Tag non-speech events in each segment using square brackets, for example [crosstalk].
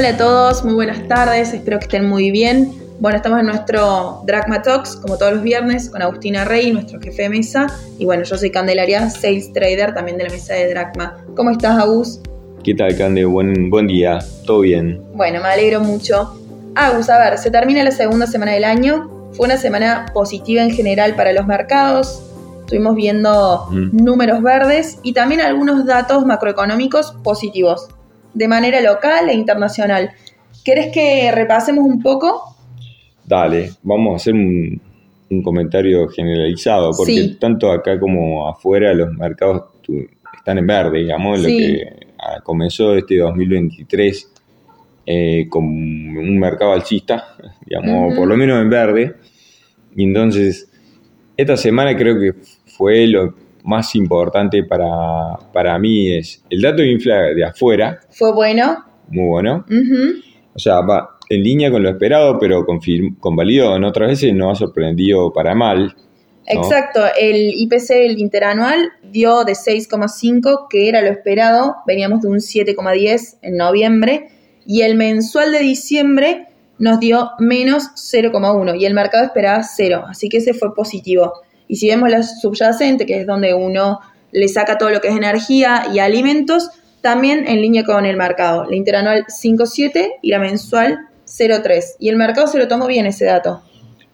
Hola a todos, muy buenas tardes, espero que estén muy bien. Bueno, estamos en nuestro Dragma Talks, como todos los viernes, con Agustina Rey, nuestro jefe de mesa. Y bueno, yo soy Candelaria, Sales Trader, también de la mesa de Dragma. ¿Cómo estás, Agus? ¿Qué tal, Cande? Buen, buen día, todo bien. Bueno, me alegro mucho. Agus, a ver, se termina la segunda semana del año. Fue una semana positiva en general para los mercados. Estuvimos viendo Mm. números verdes y también algunos datos macroeconómicos positivos, de manera local e internacional. ¿Querés que repasemos un poco? Dale, vamos a hacer un, un comentario generalizado, porque Sí. tanto acá como afuera los mercados están en verde, digamos, lo que ah, comenzó este 2023 eh, con un mercado alcista, [laughs] digamos, por lo menos en verde. Y entonces, esta semana creo que fue lo más importante para, para mí, es el dato de infla de afuera, ¿Fue bueno? muy bueno. O sea, va en línea con lo esperado, pero convalidó. En otras veces nos ha sorprendido para mal. ¿no? Exacto, el IPC el interanual dio de 6,5, que era lo esperado, veníamos de un 7,10 en noviembre, y el mensual de diciembre nos dio menos 0,1 y el mercado esperaba 0, así que ese fue positivo. Y si vemos la subyacente, que es donde uno le saca todo lo que es energía y alimentos, también en línea con el mercado. La interanual 5,7 y la mensual 0,3. Y el mercado se lo tomó bien ese dato.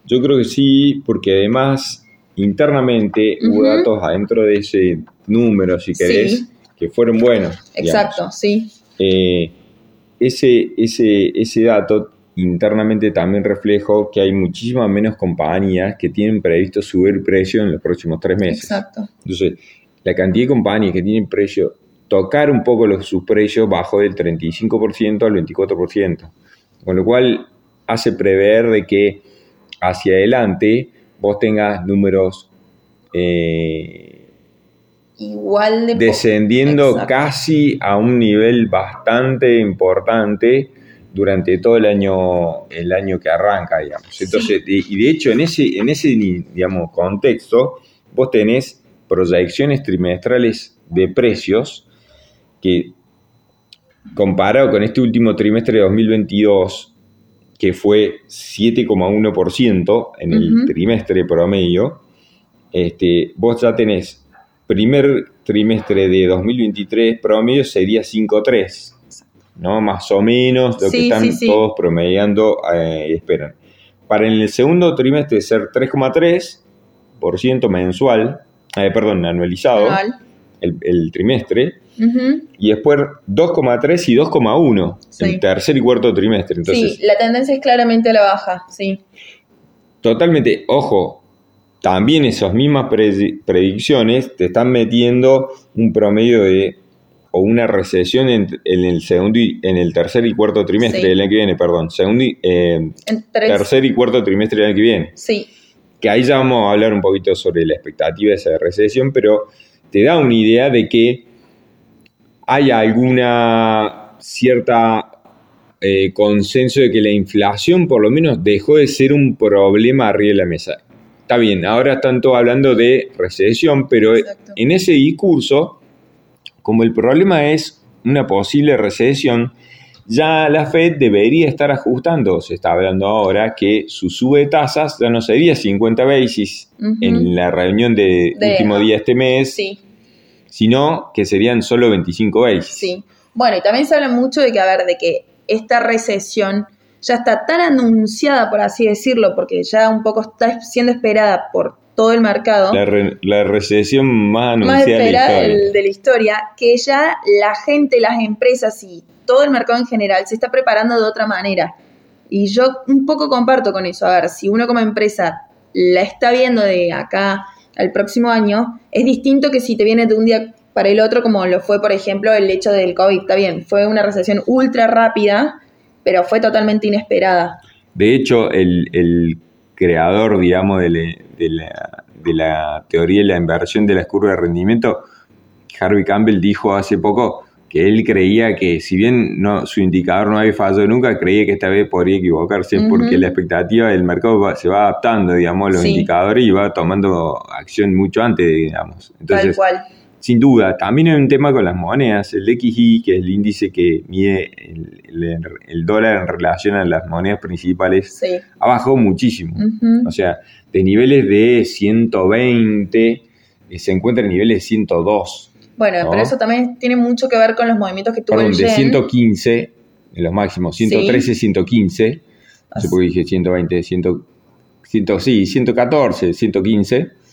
Yo creo que sí, porque además internamente hubo datos adentro de ese número, si querés, Sí. que fueron buenos. digamos. Exacto, sí. Eh, ese, ese, ese dato internamente también reflejó que hay muchísimas menos compañías que tienen previsto subir precio en los próximos tres meses. Exacto. Entonces, la cantidad de compañías que tienen precio, tocar un poco los, sus precios bajó del 35% al 24%, con lo cual hace prever de que hacia adelante vos tengas números eh, Igual de descendiendo Exacto. casi a un nivel bastante importante durante todo el año el año que arranca digamos. Entonces y y de hecho en ese en ese digamos contexto vos tenés proyecciones trimestrales de precios que comparado con este último trimestre de 2022 que fue 7,1% en el trimestre promedio este, vos ya tenés primer trimestre de 2023 promedio sería 5,3, ¿no? Más o menos lo Sí, que están sí, sí. todos promediando eh, y esperan. Para en el segundo trimestre ser 3,3% mensual, eh, perdón, anualizado, anual. el, el trimestre, y después 2,3 y 2,1 Sí. el tercer y cuarto trimestre. Entonces, sí, la tendencia es claramente a la baja, sí. Totalmente, ojo, también esas mismas predi- predicciones te están metiendo un promedio de o una recesión en, en el segundo y, en el tercer y cuarto trimestre Sí. del año que viene, perdón, segundo y, eh, tercer y cuarto trimestre del año que viene. Sí, Que ahí ya vamos a hablar un poquito sobre la expectativa de esa recesión, pero te da una idea de que hay alguna cierta eh, consenso de que la inflación por lo menos dejó de ser un problema arriba de la mesa. Está bien, ahora están todos hablando de recesión, pero Exacto. en ese discurso, como el problema es una posible recesión, ya la Fed debería estar ajustando. Se está hablando ahora que su sube de tasas ya no sería 50 basis en la reunión de, De- último día de este mes, sí, sino que serían solo 25 basis. sí. Bueno, y también se habla mucho de que, a ver, de que esta recesión ya está tan anunciada, por así decirlo, porque ya un poco está siendo esperada por todo el mercado. La, re- la recesión más más anunciada de la esperada historia. del- de la historia, que ya la gente, las empresas y todo el mercado en general se está preparando de otra manera. Y yo un poco comparto con eso. A ver, si uno como empresa la está viendo de acá al próximo año, es distinto que si te viene de un día para el otro, como lo fue, por ejemplo, el hecho del COVID. Está bien, fue una recesión ultra rápida, pero fue totalmente inesperada. De hecho, el, el creador, digamos, de, la- de la, de la teoría de la inversión de las curvas de rendimiento, Harvey Campbell dijo hace poco que él creía que si bien no, su indicador no había fallado nunca, creía que esta vez podría equivocarse porque la expectativa del mercado va- se va adaptando, digamos, a los Sí. indicadores y va tomando acción mucho antes, digamos. Tal Entonces, cual. Sin duda, también hay un tema con las monedas. El XI, que es el índice que mide el, dólar en relación a las monedas principales, ha bajado muchísimo. O sea, de niveles de 120 eh, se encuentra en niveles de 102. Bueno, pero eso también tiene mucho que ver con los movimientos que tuvo Perdón, el de yen. 115, en los máximos, 113, 115. No sé por qué dije 120, 100, 100, sí, 114, 115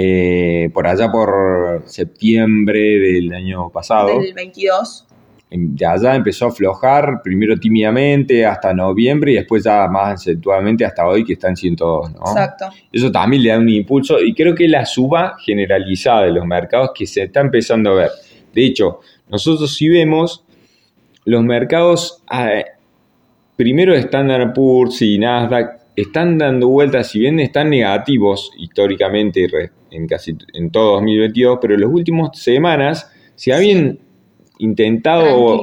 eh, por allá por septiembre del año pasado. Del 22. De allá empezó a aflojar, primero tímidamente hasta noviembre y después ya más acentuadamente hasta hoy que está en 102. ¿no? Exacto. Eso también le da un impulso y creo que la suba generalizada de los mercados que se está empezando a ver. De hecho, nosotros si vemos los mercados, eh, primero Standard Poor's y Nasdaq, están dando vueltas, si bien están negativos históricamente en casi en todo 2022, pero en las últimas semanas se habían intentado,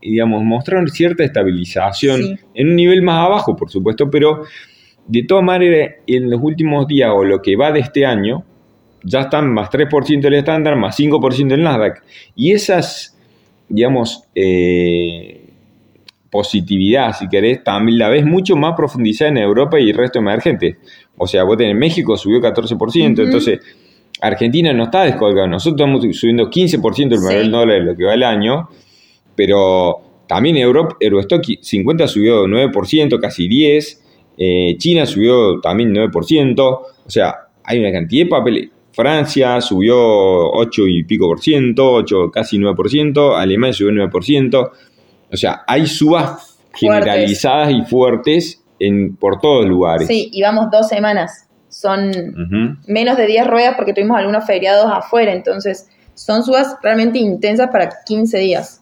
digamos, mostrar cierta estabilización en un nivel más abajo, por supuesto, pero de todas maneras, en los últimos días o lo que va de este año, ya están más 3% del estándar, más 5% del Nasdaq. Y esas, digamos, eh, positividad, si querés, también la ves mucho más profundizada en Europa y el resto emergente. O sea, vos tenés México subió 14%, entonces Argentina no está descolgado. Nosotros estamos subiendo 15% el valor del dólar de lo que va el año, pero también Europa, Eurostock 50 subió 9%, casi 10%, eh, China subió también 9%, o sea, hay una cantidad de papeles. Francia subió 8 y pico por ciento, 8, casi 9%, Alemania subió 9%. O sea, hay subas generalizadas y fuertes en, por todos lugares. Sí, y vamos dos semanas. Son menos de 10 ruedas porque tuvimos algunos feriados afuera, entonces son subas realmente intensas para 15 días.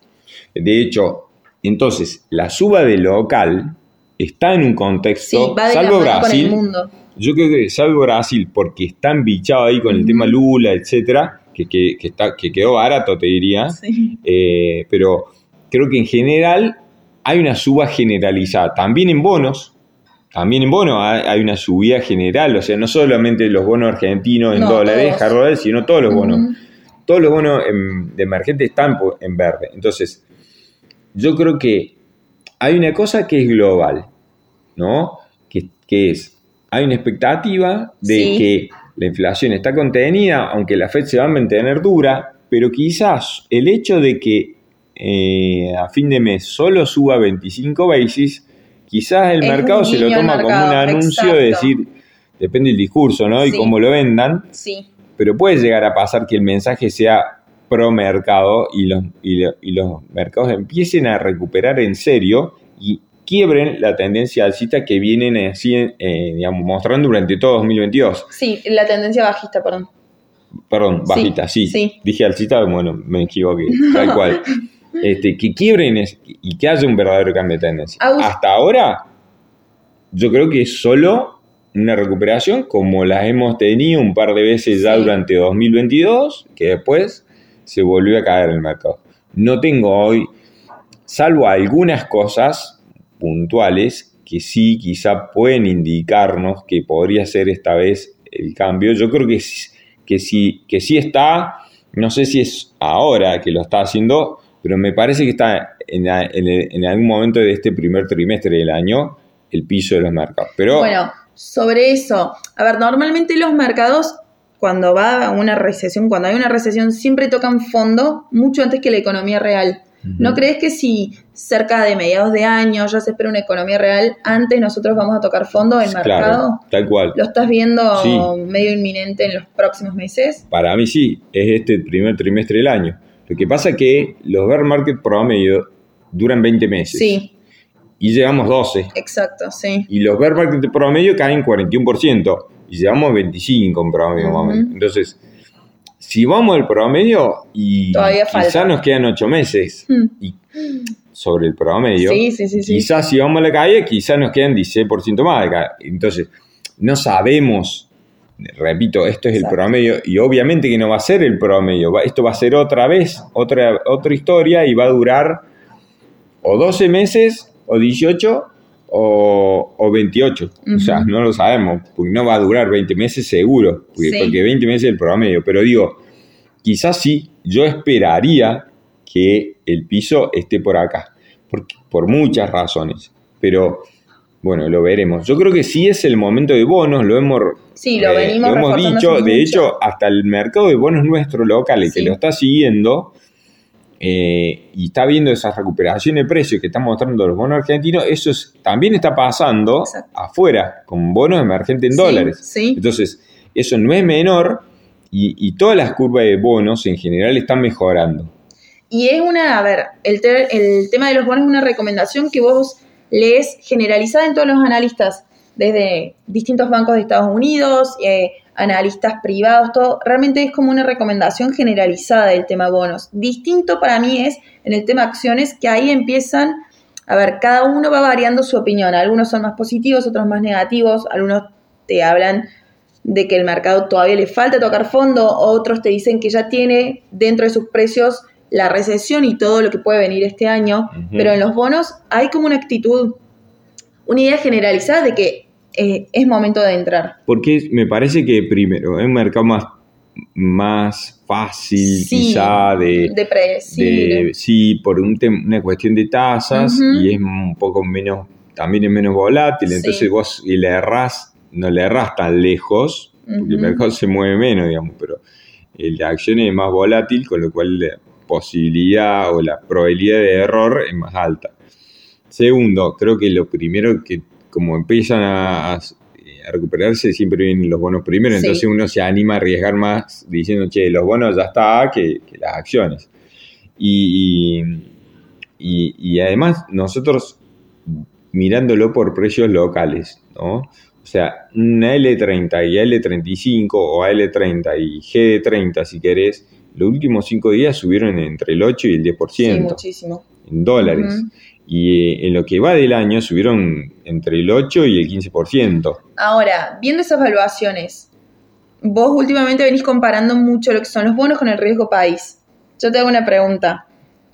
De hecho, entonces, la suba de local está en un contexto, salvo Brasil, mundo. yo creo que salvo Brasil, porque está embichado ahí con el tema Lula, etcétera, que, que, está, que quedó barato, te diría, eh, pero creo que en general hay una suba generalizada, también en bonos, también en bonos hay una subida general, o sea, no solamente los bonos argentinos en dólares, todos. sino todos los bonos. Todos los bonos de emergente están en verde. Entonces, yo creo que hay una cosa que es global, ¿no? Que, es, hay una expectativa de que la inflación está contenida, aunque la Fed se va a mantener dura, pero quizás el hecho de que eh, a fin de mes solo suba 25 basis, quizás el mercado se lo toma como un anuncio de decir, depende del discurso, ¿no? Y cómo lo vendan. Sí. Pero puede llegar a pasar que el mensaje sea pro mercado y los, y, los mercados empiecen a recuperar en serio y quiebren la tendencia alcista que vienen así, eh, digamos, mostrando durante todo 2022. Sí, la tendencia bajista, perdón. Perdón, bajita, sí. sí. Dije alcista, bueno, me equivoqué, tal cual. [laughs] Este, que quiebren y que haya un verdadero cambio de tendencia. Hasta ahora, yo creo que es solo una recuperación como la hemos tenido un par de veces ya durante 2022, que después se volvió a caer el mercado. No tengo hoy, salvo algunas cosas puntuales que sí quizá pueden indicarnos que podría ser esta vez el cambio. Yo creo que, que, sí, que sí está, no sé si es ahora que lo está haciendo, pero me parece que está en, algún momento de este primer trimestre del año el piso de los mercados. Pero, bueno, sobre eso, a ver, normalmente los mercados cuando va a una recesión, cuando hay una recesión, siempre tocan fondo mucho antes que la economía real. ¿No crees que si cerca de mediados de año ya se espera una economía real, antes nosotros vamos a tocar fondo en mercado? Claro, tal cual. ¿Lo estás viendo medio inminente en los próximos meses? Para mí sí, es este primer trimestre del año. Lo que pasa es que los bear market promedio duran 20 meses. Sí. Y llevamos 12. Exacto, sí. Y los bear market promedio caen 41%. Y llevamos 25 en promedio, Entonces, si vamos al promedio y quizás nos quedan 8 meses mm. y sobre el promedio, sí, sí, sí, quizás si vamos a la calle, quizás nos quedan 16% más. Entonces, no sabemos repito, esto es el promedio y obviamente que no va a ser el promedio, esto va a ser otra vez, otra, otra historia y va a durar o 12 meses o 18 o, o 28. O sea, no lo sabemos, porque no va a durar 20 meses seguro, porque, 20 meses es el promedio. Pero digo, quizás sí, yo esperaría que el piso esté por acá, por, por muchas razones, pero bueno, lo veremos. Yo creo que sí es el momento de bonos, lo hemos, sí, lo eh, venimos lo hemos dicho, de mucho. hecho, hasta el mercado de bonos nuestro local, el que lo está siguiendo, eh, y está viendo esa recuperación de precios que están mostrando los bonos argentinos, eso es- también está pasando Exacto. afuera, con bonos emergentes en Sí, dólares. sí. Entonces, eso no es menor y, y todas las curvas de bonos en general están mejorando. Y es una, a ver, el, te- el tema de los bonos es una recomendación que vos lees generalizada en todos los analistas, desde distintos bancos de Estados Unidos, eh, analistas privados, todo. Realmente es como una recomendación generalizada del tema bonos. Distinto para mí es en el tema acciones, que ahí empiezan, a ver, cada uno va variando su opinión. Algunos son más positivos, otros más negativos, algunos te hablan de que el mercado todavía le falta tocar fondo, otros te dicen que ya tiene dentro de sus precios la recesión y todo lo que puede venir este año, pero en los bonos hay como una actitud, una idea generalizada de que eh, es momento de entrar. Porque me parece que primero es un mercado más, más fácil Sí, quizá de, de predecible. de- sí, por un una cuestión de tasas y es un poco menos, también es menos volátil, Sí. entonces vos y le errás, no le errás tan lejos, porque el mercado se mueve menos, digamos, pero el de acciones es más volátil, con lo cual la posibilidad o la probabilidad de error es más alta. Segundo, creo que lo primero que como empiezan a, a- recuperarse siempre vienen los bonos primero, Sí. entonces uno se anima a arriesgar más diciendo, che, los bonos ya está que, que las acciones. Y, y- y además nosotros mirándolo por precios locales, ¿no? O sea, una L30 y L35 o L30 y GD30 si querés, los últimos cinco días subieron entre el 8 y el 10% Sí, muchísimo. en dólares. Y eh, en lo que va del año subieron entre el 8 y el 15%. Ahora, viendo esas evaluaciones, vos últimamente venís comparando mucho lo que son los bonos con el riesgo país. Yo te hago una pregunta.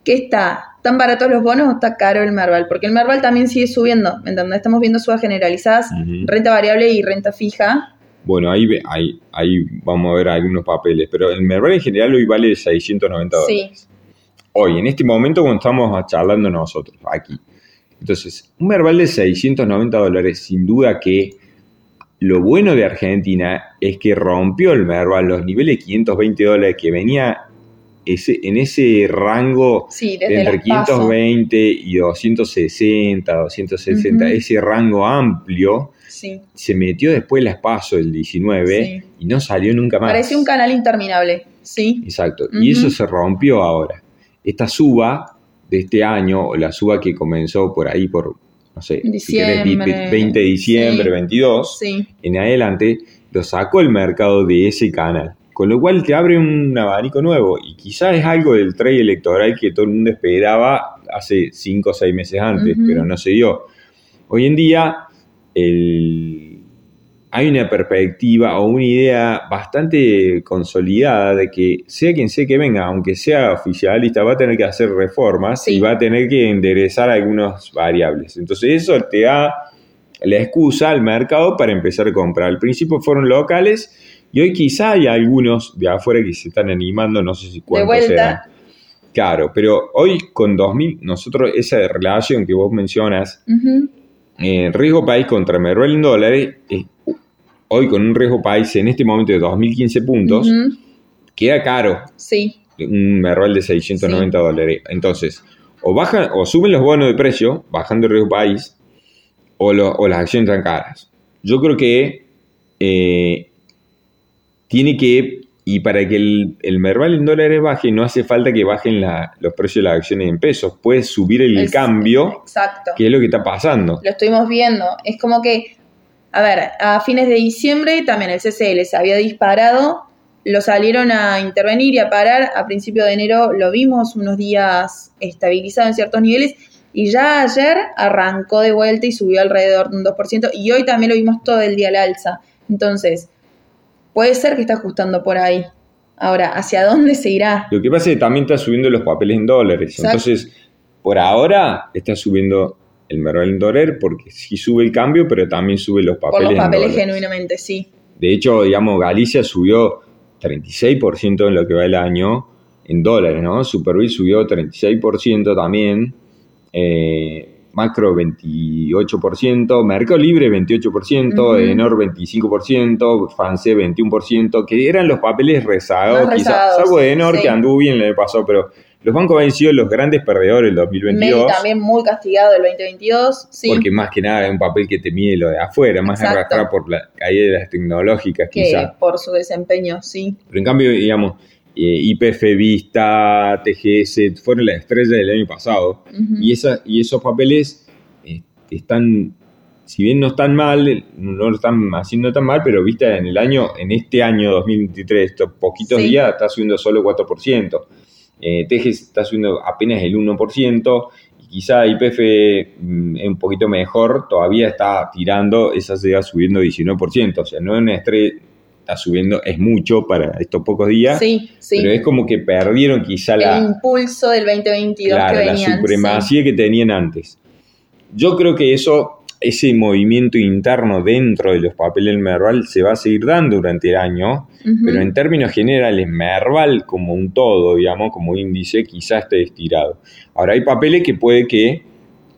¿Qué está? ¿Tan baratos los bonos o está caro el Merval? Porque el Merval también sigue subiendo, ¿me entendés? Estamos viendo subas generalizadas, renta variable y renta fija. Bueno, ahí, ahí, ahí vamos a ver algunos papeles, pero el Merval en general hoy vale 690 dólares. Sí, Hoy, en este momento, cuando estamos charlando nosotros, aquí. Entonces, un Merval de 690 dólares, sin duda que lo bueno de Argentina es que rompió el Merval, los niveles de 520 dólares que venía ese, en ese rango sí, de entre las pasos. 520 y 260, 260, Ujú. ese rango amplio, Sí. se metió después las PASO el 19 Sí. y no salió nunca más. Parecía un canal interminable, ¿sí? Exacto. Y eso se rompió ahora. Esta suba de este año, o la suba que comenzó por ahí por, no sé, si querés, vi- Diciembre. 20 de diciembre, Sí. 22, Sí, en adelante, lo sacó el mercado de ese canal. Con lo cual te abre un abanico nuevo. Y quizás es algo del trade electoral que todo el mundo esperaba hace 5 o 6 meses antes, pero no se dio. Hoy en día, el- hay una perspectiva o una idea bastante consolidada de que sea quien sea que venga, aunque sea oficialista, va a tener que hacer reformas Sí. y va a tener que enderezar algunas variables. Entonces eso te da la excusa al mercado para empezar a comprar. Al principio fueron locales y hoy quizá hay algunos de afuera que se están animando, no sé si de cuántos vuelta. serán. Claro, pero hoy con 2000, nosotros esa relación que vos mencionas, eh, riesgo país contra Merval en dólares, eh, hoy con un riesgo país en este momento de 2015 puntos, Ujú. queda caro Sí, un Merval de 690 dólares. Entonces, o bajan, o suben los bonos de precio, bajando el riesgo país, o, lo- o las acciones están caras. Yo creo que eh, tiene que, y para que el, el Merval en dólares baje, no hace falta que bajen la- los precios de las acciones en pesos. Puede subir el Es- cambio, exacto. que es lo que está pasando. Lo estuvimos viendo. Es como que, a ver, a fines de diciembre también el CCL se había disparado, lo salieron a intervenir y a parar. A principio de enero lo vimos unos días estabilizado en ciertos niveles y ya ayer arrancó de vuelta y subió alrededor de un 2% y hoy también lo vimos todo el día al alza. Entonces, puede ser que está ajustando por ahí. Ahora, ¿hacia dónde se irá? Lo que pasa es que también está subiendo los papeles en dólares. Exacto. Entonces, por ahora está subiendo el Merval en dólares porque sí sube el cambio, pero también sube los Por papeles los en papeles genuinamente, sí. De hecho, digamos, Galicia subió 36% en lo que va el año en dólares, ¿no? Superbit subió 36% también, eh, Macro 28%, Mercado Libre 28%, Enor 25%, France 21%, que eran los papeles rezagados, quizás, salvo de Enor que anduvo bien le pasó, pero los bancos han sido los grandes perdedores del 2022. Meli también muy castigado el 2022, sí. Porque más que nada es un papel que te mide lo de afuera, más arrastrado por la caída de las tecnológicas, que quizás. Por su desempeño, sí. Pero en cambio, digamos, eh, IPF Vista, TGS, fueron las estrellas del año pasado. y, esa, y esos papeles eh, están, si bien no están mal, no lo están haciendo tan mal, pero vista en el año, en este año 2023, estos poquitos días, está subiendo solo 4%. Eh, TGS está subiendo apenas el 1%. Y quizá IPF mm, es un poquito mejor, todavía está tirando, esa se subiendo 19%. O sea, no es una estrella está subiendo, es mucho para estos pocos días. Sí, sí. Pero es como que perdieron quizá la... El impulso del 2022 claro, la supremacía que tenían antes. Yo creo que eso, ese movimiento interno dentro de los papeles del Merval se va a seguir dando durante el año, pero en términos generales, Merval como un todo, digamos, como índice, quizá esté estirado. Ahora hay papeles que puede que,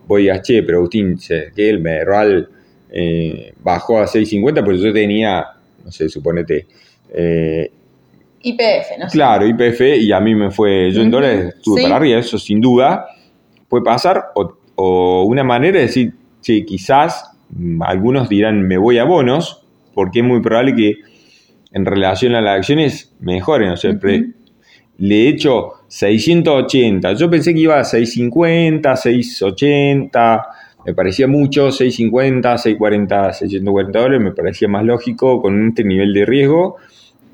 voy a, che, pero Agustín, que el Merval eh, bajó a 6.50, pues yo tenía no sé, suponete. Eh, IPF, ¿no? Claro, IPF, y a mí me fue, yo en dólares estuve para arriba, eso sin duda puede pasar, o, una manera de decir, che, quizás mm, algunos dirán, me voy a bonos, porque es muy probable que en relación a las acciones mejoren, o sea, le he hecho 680, yo pensé que iba a 650, 680 me parecía mucho, 650, 640, 640 dólares, me parecía más lógico con este nivel de riesgo.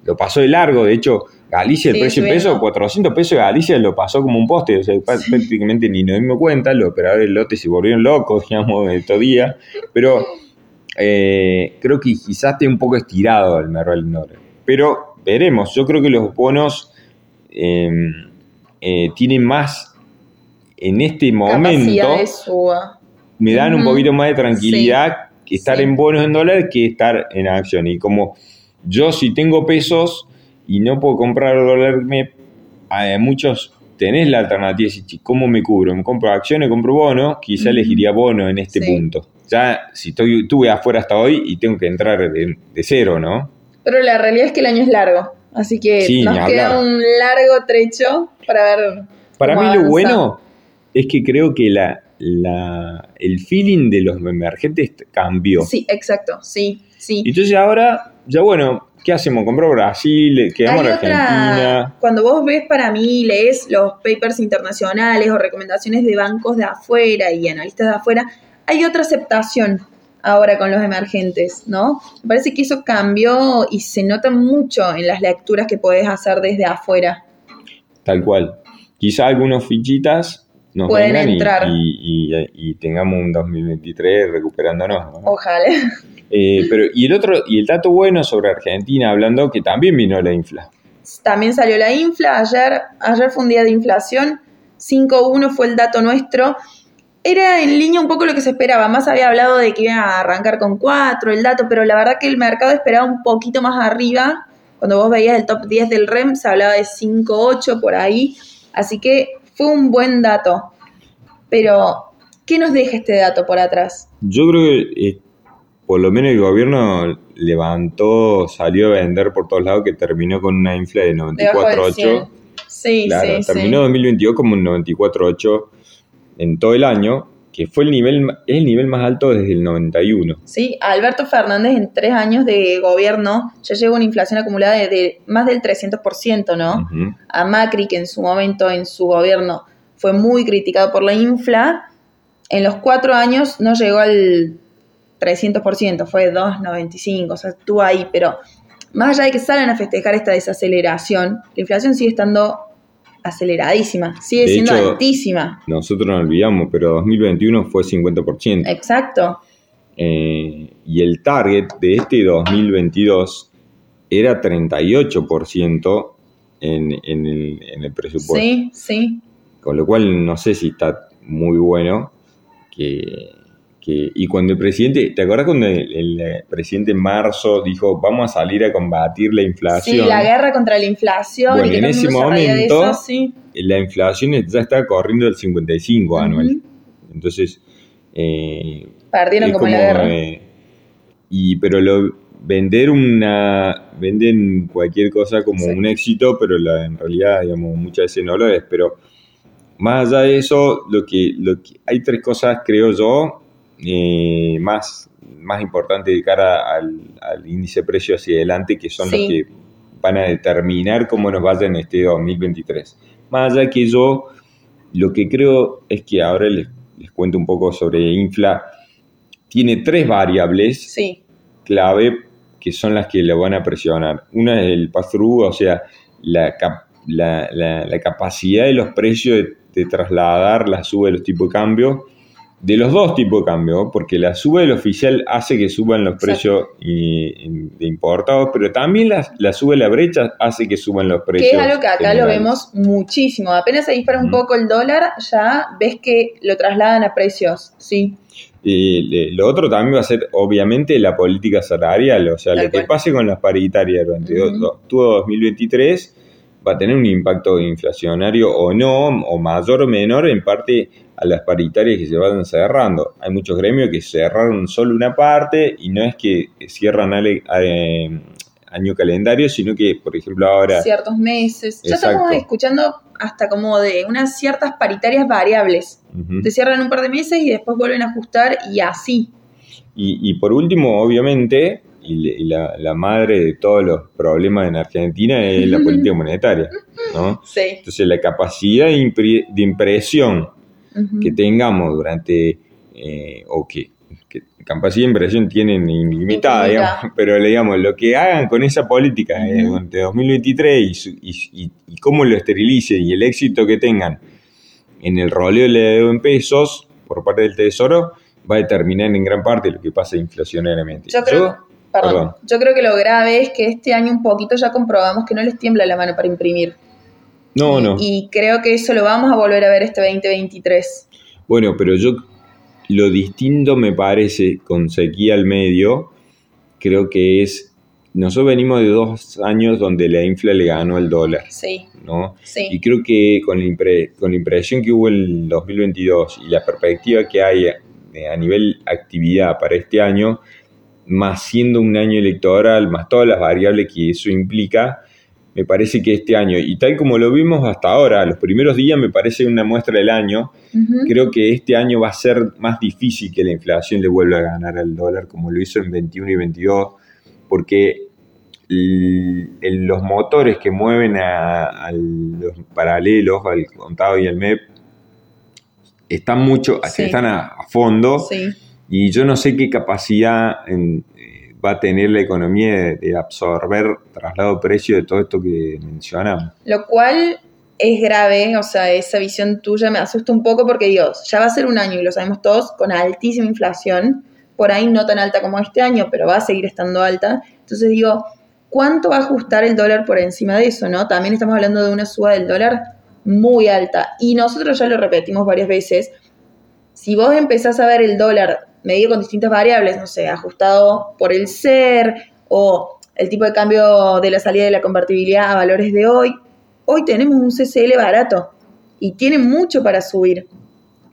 Lo pasó de largo, de hecho, Galicia, el precio de peso, 400 pesos Galicia lo pasó como un poste, o sea, prácticamente ni nos dimos cuenta, los operadores del lote se volvieron locos, [laughs] digamos, de todo día, pero eh, creo que quizás esté un poco estirado el Merrill Norte. Pero veremos, yo creo que los bonos eh, eh, tienen más en este momento me dan un poquito más de tranquilidad que estar en bonos en dólares que estar en acción. Y como yo si tengo pesos y no puedo comprar dólares, me, muchos tenés la alternativa, si ¿cómo me cubro? ¿Me compro acciones, compro bonos? Quizá elegiría bonos en este punto. Ya si estoy, estuve afuera hasta hoy y tengo que entrar de, cero, ¿no? Pero la realidad es que el año es largo, así que nos queda un largo trecho para ver. Para mí lo bueno es que creo que la, la, el feeling de los emergentes cambió. Sí, exacto, sí, sí. Entonces ahora, ya bueno, ¿qué hacemos? ¿Compró Brasil? ¿Quedamos en Argentina? Cuando vos ves para mí, lees los papers internacionales o recomendaciones de bancos de afuera y analistas de afuera, hay otra aceptación ahora con los emergentes, ¿no? Me parece que eso cambió y se nota mucho en las lecturas que podés hacer desde afuera. Tal cual. Quizá algunos fichitas pueden entrar. Y, tengamos un 2023 recuperándonos. Ojalá. Eh, pero, y el otro, y el dato bueno sobre Argentina, hablando que también vino la infla. También salió la infla, ayer, ayer fue un día de inflación, 5.1 fue el dato nuestro. Era en línea un poco lo que se esperaba, más había hablado de que iba a arrancar con 4 el dato, pero la verdad que el mercado esperaba un poquito más arriba. Cuando vos veías el top 10 del REM se hablaba de 5.8 por ahí. Así que fue un buen dato. Pero, ¿qué nos deja este dato por atrás? Yo creo que eh, por lo menos el gobierno levantó, salió a vender por todos lados que terminó con una infla de 94.8. Sí, claro, terminó 2022 como un 94.8 en todo el año, que fue el nivel, el nivel más alto desde el 91. Sí, Alberto Fernández en tres años de gobierno ya llegó a una inflación acumulada de, más del 300%, ¿no? A Macri, que en su momento, en su gobierno, fue muy criticado por la infla, en los cuatro años no llegó al 300%, fue 2,95, o sea, estuvo ahí, pero más allá de que salen a festejar esta desaceleración, la inflación sigue estando aceleradísima, sigue siendo altísima. Nosotros no olvidamos, pero 2021 fue 50%. Exacto. Eh, y el target de este 2022 era 38% en, en, el, en el presupuesto. Sí, sí. Con lo cual no sé si está muy bueno que, que, y cuando el presidente, ¿te acuerdas cuando el, el, eh, presidente en marzo dijo vamos a salir a combatir la inflación? Sí, la guerra contra la inflación. Bueno, y en ese momento- eso, sí. La inflación ya está corriendo el 55 anual. Ujú. Entonces, eh, Perdieron como, la guerra. eh, y pero lo vender una venden cualquier cosa como Sí. un éxito pero la, en realidad digamos muchas veces no lo es pero más allá de eso lo que, lo que hay tres cosas creo yo eh, más más importantes de cara al, al índice de precio hacia adelante que son Sí. los que van a determinar cómo nos vaya en este 2023 más allá que yo lo que creo es que ahora les, les cuento un poco sobre Infla tiene tres variables Sí, clave que son las que lo van a presionar. Una es el pass-through, o sea, la, cap- la, la- la capacidad de los precios de, de trasladar la suba de los tipos de cambio, de los dos tipos de cambio, porque la suba del oficial hace que suban los precios de importados, pero también la, la suba de la brecha hace que suban los precios. que es algo que acá lo vemos muchísimo. Apenas se dispara un poco el dólar, ya ves que lo trasladan a precios. Sí, Y lo otro también va a ser, obviamente, la política salarial. O sea, Tal lo que pase con las paritarias durante Ujú. do- todo 2023 va a tener un impacto inflacionario o no, o mayor o menor, en parte a las paritarias que se vayan cerrando. Hay muchos gremios que cerraron solo una parte y no es que cierran ale- eh, año calendario, sino que, por ejemplo, ahora... ciertos meses. Ya estamos escuchando hasta como de unas ciertas paritarias variables. Ujú. Te cierran un par de meses y después vuelven a ajustar y así. Y, y por último, obviamente, y, la, la madre de todos los problemas en Argentina es la política monetaria, ¿no? Sí. Entonces, la capacidad de, impresión que tengamos durante, eh, o que, que capacidad de impresión tienen ilimitada, Infinita. digamos, [laughs] pero digamos, lo que hagan con esa política eh, Ujú. durante 2023 y, su- y cómo lo esterilicen y el éxito que tengan en el roleo de la deuda en pesos por parte del Tesoro va a determinar en gran parte lo que pasa inflacionariamente. Yo creo, perdón, perdón. yo creo que lo grave es que este año un poquito ya comprobamos que no les tiembla la mano para imprimir. no, y, no. Y creo que eso lo vamos a volver a ver este 2023. Bueno, pero yo lo distinto me parece con sequía al medio, creo que es, nosotros venimos de dos años donde la infla le ganó el dólar, Sí, ¿no? Y sí. creo que con la, impre- con la impresión que hubo en el 2022 y la perspectiva que hay a, a nivel actividad para este año, más siendo un año electoral, más todas las variables que eso implica, me parece que este año, y tal como lo vimos hasta ahora, los primeros días me parece una muestra del año, creo que este año va a ser más difícil que la inflación le vuelva a ganar al dólar como lo hizo en 21 y 22, porque el- los motores que mueven a, a los paralelos, al contado y al MEP, están mucho, Sí. están a, a fondo Sí. Y yo no sé qué capacidad eh, va a tener la economía de, de absorber traslado de precio de todo esto que mencionamos. Lo cual es grave, o sea, esa visión tuya me asusta un poco porque, Dios, ya va a ser un año y lo sabemos todos, con altísima inflación, por ahí no tan alta como este año, pero va a seguir estando alta. Entonces digo, ¿cuánto va a ajustar el dólar por encima de eso, no? También estamos hablando de una suba del dólar muy alta. Y nosotros ya lo repetimos varias veces, si vos empezás a ver el dólar medido con distintas variables, no sé, ajustado por el ser o el tipo de cambio de la salida de la convertibilidad a valores de hoy, hoy tenemos un CCL barato y tiene mucho para subir.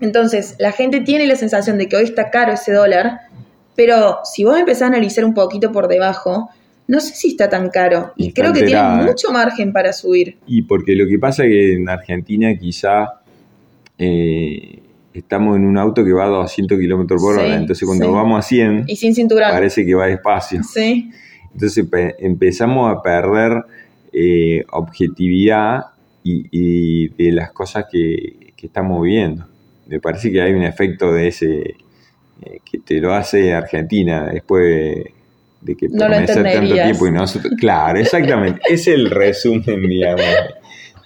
Entonces, la gente tiene la sensación de que hoy está caro ese dólar, pero si vos empezás a analizar un poquito por debajo, no sé si está tan caro. Y creo que tiene ¿eh? mucho margen para subir. Y porque lo que pasa es que en Argentina quizá eh, estamos en un auto que va a 200 kilómetros por Sí, hora, entonces cuando sí. vamos a 100 Y sin cinturón. parece que va despacio. Sí, Entonces pe- empezamos a perder eh, objetividad y, y de las cosas que, que estamos viendo. Me parece que hay un efecto de ese eh, que te lo hace Argentina después de, de que No permanecer tanto tiempo y nosotros. Claro, exactamente. [laughs] es el resumen, digamos,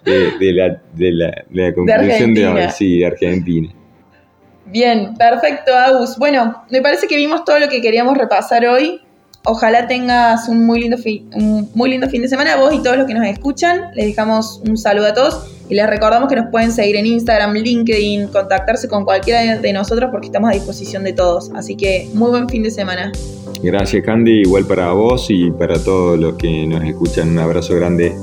de, de la, de, la, de la conclusión de, hoy. Sí, de Argentina. Bien, perfecto, Agus. Bueno, me parece que vimos todo lo que queríamos repasar hoy. Ojalá tengas un muy lindo, fin, un muy lindo fin de semana, vos y todos los que nos escuchan. Les dejamos un saludo a todos. Y les recordamos que nos pueden seguir en Instagram, LinkedIn, contactarse con cualquiera de nosotros porque estamos a disposición de todos. Así que muy buen fin de semana. Gracias Candy, igual para vos y para todos los que nos escuchan. Un abrazo grande.